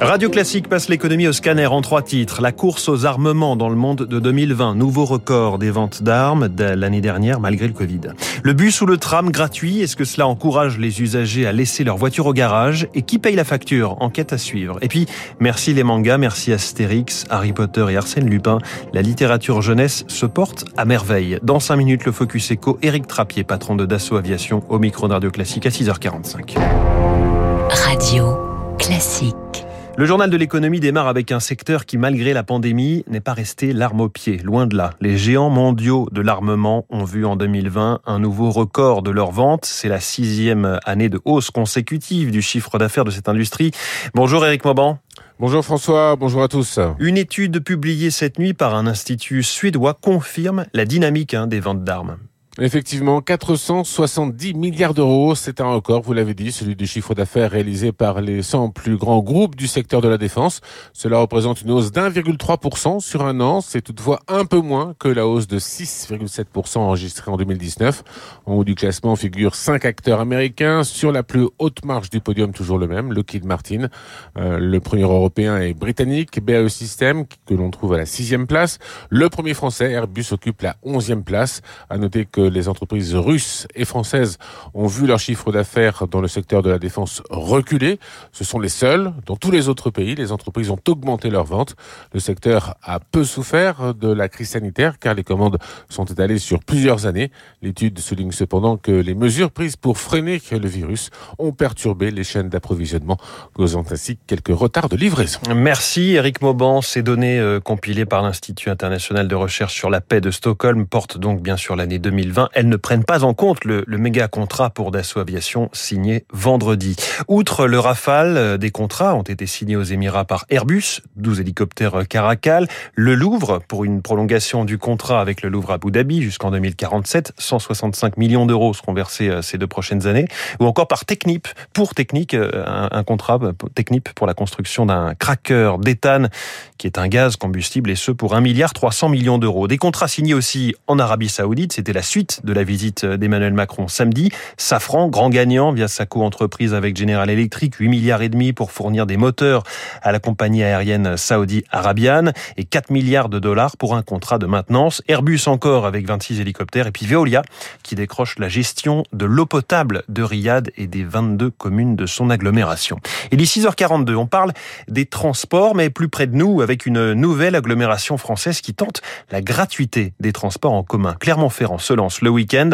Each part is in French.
Radio Classique passe l'économie au scanner en trois titres. La course aux armements dans le monde de 2020. Nouveau record des ventes d'armes de l'année dernière malgré le Covid. Le bus ou le tram gratuit. Est-ce que cela encourage les usagers à laisser leur voiture au garage? Et qui paye la facture? Enquête à suivre. Et puis, merci les mangas, merci Astérix, Harry Potter et Arsène Lupin. La littérature jeunesse se porte à merveille. Dans cinq minutes, le Focus Eco, Eric Trappier, patron de Dassault Aviation, au micro de Radio Classique à 6h45. Radio Classique. Le journal de l'économie démarre avec un secteur qui, malgré la pandémie, n'est pas resté l'arme au pied. Loin de là. Les géants mondiaux de l'armement ont vu en 2020 un nouveau record de leurs ventes. C'est la sixième année de hausse consécutive du chiffre d'affaires de cette industrie. Bonjour Eric Mauban. Bonjour François, bonjour à tous. Une étude publiée cette nuit par un institut suédois confirme la dynamique hein, des ventes d'armes. Effectivement, 470 milliards d'euros, c'est un record, vous l'avez dit, celui du chiffre d'affaires réalisé par les 100 plus grands groupes du secteur de la défense. Cela représente une hausse d'1,3% sur un an, c'est toutefois un peu moins que la hausse de 6,7% enregistrée en 2019. En haut du classement figurent cinq acteurs américains, sur la plus haute marge du podium toujours le même, Lockheed Martin. Euh, le premier européen est britannique, BAE System, que l'on trouve à la sixième place. Le premier français, Airbus, occupe la onzième place. À noter que les entreprises russes et françaises ont vu leur chiffre d'affaires dans le secteur de la défense reculer. Ce sont les seuls. Dans tous les autres pays, les entreprises ont augmenté leurs ventes. Le secteur a peu souffert de la crise sanitaire car les commandes sont étalées sur plusieurs années. L'étude souligne cependant que les mesures prises pour freiner le virus ont perturbé les chaînes d'approvisionnement, causant ainsi quelques retards de livraison. Merci Eric Mauban. Ces données euh, compilées par l'Institut international de recherche sur la paix de Stockholm portent donc bien sûr l'année 2020 elles ne prennent pas en compte le, méga contrat pour Dassault Aviation signé vendredi. Outre le Rafale, euh, des contrats ont été signés aux Émirats par Airbus, 12 hélicoptères euh, Caracal, le Louvre pour une prolongation du contrat avec le Louvre Abu Dhabi jusqu'en 2047, 165 millions d'euros seront versés euh, ces deux prochaines années, ou encore par Technip, pour Technique, un, contrat Technip pour la construction d'un cracker d'éthane qui est un gaz combustible et ce pour 1 milliard 300 millions d'euros. Des contrats signés aussi en Arabie Saoudite, c'était la suite de la visite d'Emmanuel Macron samedi. Safran, grand gagnant via sa co-entreprise avec General Electric, 8 milliards et demi pour fournir des moteurs à la compagnie aérienne Saudi Arabian et 4 milliards de dollars pour un contrat de maintenance. Airbus encore avec 26 hélicoptères et puis Veolia qui décroche la gestion de l'eau potable de Riyad et des 22 communes de son agglomération. Il est 6h42, on parle des transports mais plus près de nous avec une nouvelle agglomération française qui tente la gratuité des transports en commun. Clermont-Ferrand se le week-end.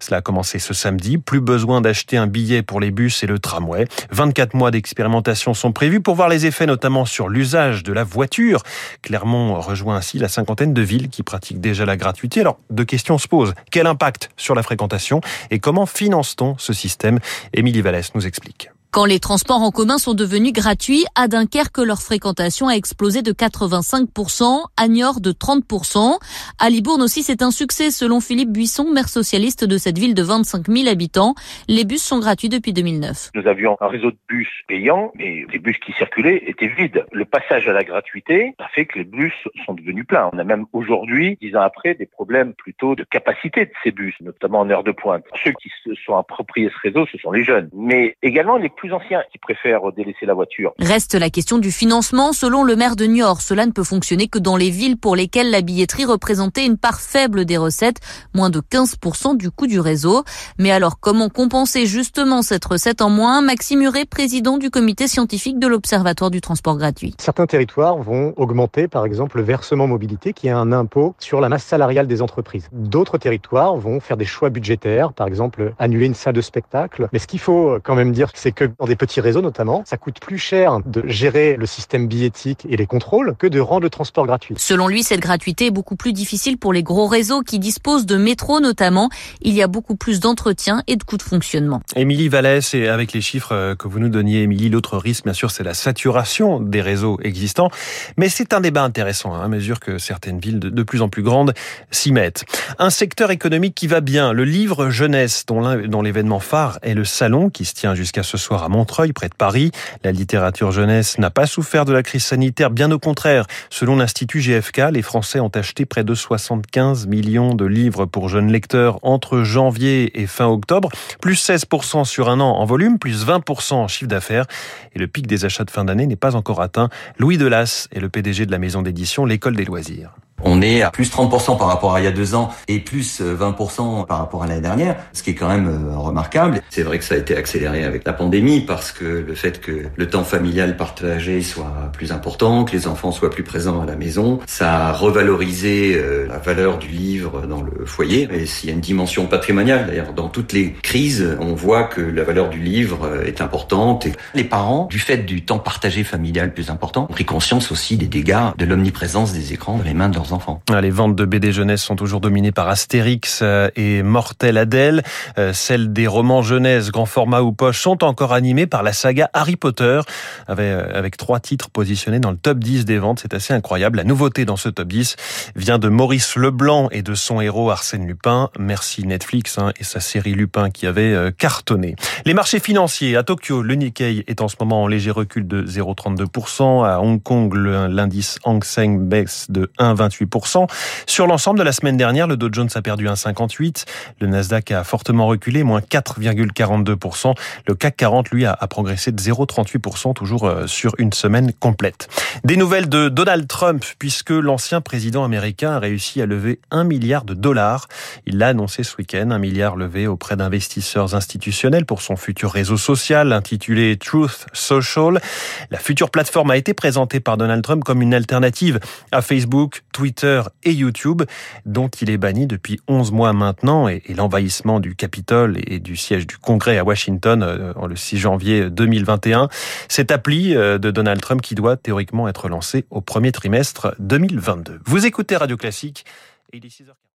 Cela a commencé ce samedi. Plus besoin d'acheter un billet pour les bus et le tramway. 24 mois d'expérimentation sont prévus pour voir les effets notamment sur l'usage de la voiture. Clermont rejoint ainsi la cinquantaine de villes qui pratiquent déjà la gratuité. Alors, deux questions se posent. Quel impact sur la fréquentation et comment finance-t-on ce système? Émilie Vallès nous explique. Quand les transports en commun sont devenus gratuits, à Dunkerque, leur fréquentation a explosé de 85%, à Niort de 30%. À Libourne aussi, c'est un succès selon Philippe Buisson, maire socialiste de cette ville de 25 000 habitants. Les bus sont gratuits depuis 2009. Nous avions un réseau de bus payants, mais les bus qui circulaient étaient vides. Le passage à la gratuité a fait que les bus sont devenus pleins. On a même aujourd'hui, dix ans après, des problèmes plutôt de capacité de ces bus, notamment en heure de pointe. Ceux qui se sont appropriés ce réseau, ce sont les jeunes. Mais également les anciens qui préfèrent délaisser la voiture. Reste la question du financement. Selon le maire de Niort, cela ne peut fonctionner que dans les villes pour lesquelles la billetterie représentait une part faible des recettes, moins de 15% du coût du réseau. Mais alors, comment compenser justement cette recette en moins? Maxime Huret, président du comité scientifique de l'Observatoire du transport gratuit. Certains territoires vont augmenter, par exemple, le versement mobilité, qui est un impôt sur la masse salariale des entreprises. D'autres territoires vont faire des choix budgétaires, par exemple, annuler une salle de spectacle. Mais ce qu'il faut quand même dire, c'est que dans des petits réseaux notamment, ça coûte plus cher de gérer le système billettique et les contrôles que de rendre le transport gratuit. Selon lui, cette gratuité est beaucoup plus difficile pour les gros réseaux qui disposent de métro notamment. Il y a beaucoup plus d'entretien et de coûts de fonctionnement. Émilie Vallès, et avec les chiffres euh, que vous nous donniez, Émilie, l'autre risque, bien sûr, c'est la saturation des réseaux existants. Mais c'est un débat intéressant, hein, à mesure que certaines villes de plus en plus grandes s'y mettent. Un secteur économique qui va bien, le livre jeunesse, dont l'événement phare est le salon qui se tient jusqu'à ce soir à Montreuil, près de Paris. La littérature jeunesse n'a pas souffert de la crise sanitaire, bien au contraire. Selon l'Institut GFK, les Français ont acheté près de 75 millions de livres pour jeunes lecteurs entre janvier et fin octobre, plus 16% sur un an en volume, plus 20% en chiffre d'affaires. Et le pic des achats de fin d'année n'est pas encore atteint. Louis Delas est le PDG de la maison d'édition L'École des loisirs. On est à plus 30% par rapport à il y a deux ans et plus 20% par rapport à l'année dernière, ce qui est quand même euh, remarquable. C'est vrai que ça a été accéléré avec la pandémie parce que le fait que le temps familial partagé soit plus important, que les enfants soient plus présents à la maison, ça a revalorisé euh, la valeur du livre dans le foyer. Et s'il y a une dimension patrimoniale, d'ailleurs, dans toutes les crises, on voit que la valeur du livre euh, est importante. Et les parents, du fait du temps partagé familial plus important, ont pris conscience aussi des dégâts de l'omniprésence des écrans dans les mains de leurs Ah, les ventes de BD jeunesse sont toujours dominées par Astérix euh, et Mortel Adèle. Euh, celles des romans jeunesse, grand format ou poche, sont encore animées par la saga Harry Potter, avec, euh, trois titres positionnés dans le top 10 des ventes. C'est assez incroyable. La nouveauté dans ce top 10 vient de Maurice Leblanc et de son héros Arsène Lupin. Merci Netflix hein, et sa série Lupin qui avait cartonné. Les marchés financiers à Tokyo, le Nikkei est en ce moment en léger recul de 0,32%. À Hong Kong, l'indice Hang Seng baisse de 1,28%. Sur l'ensemble de la semaine dernière, le Dow Jones a perdu 1,58. Le Nasdaq a fortement reculé, moins 4,42%. Le CAC 40, lui, a, progressé de 0,38%, toujours euh, sur une semaine complète. Des nouvelles de Donald Trump, puisque l'ancien président américain a réussi à lever 1 milliard de dollars. Il l'a annoncé ce week-end, un milliard levé auprès d'investisseurs institutionnels pour son futur réseau social intitulé Truth Social. La future plateforme a été présentée par Donald Trump comme une alternative à Facebook, Twitter, et YouTube, dont il est banni depuis 11 mois maintenant, et, l'envahissement du Capitole et du siège du Congrès à Washington euh, le 6 janvier 2021. Cette appli euh, de Donald Trump qui doit théoriquement être lancée au premier trimestre 2022. Vous écoutez Radio Classique et il est 6h40.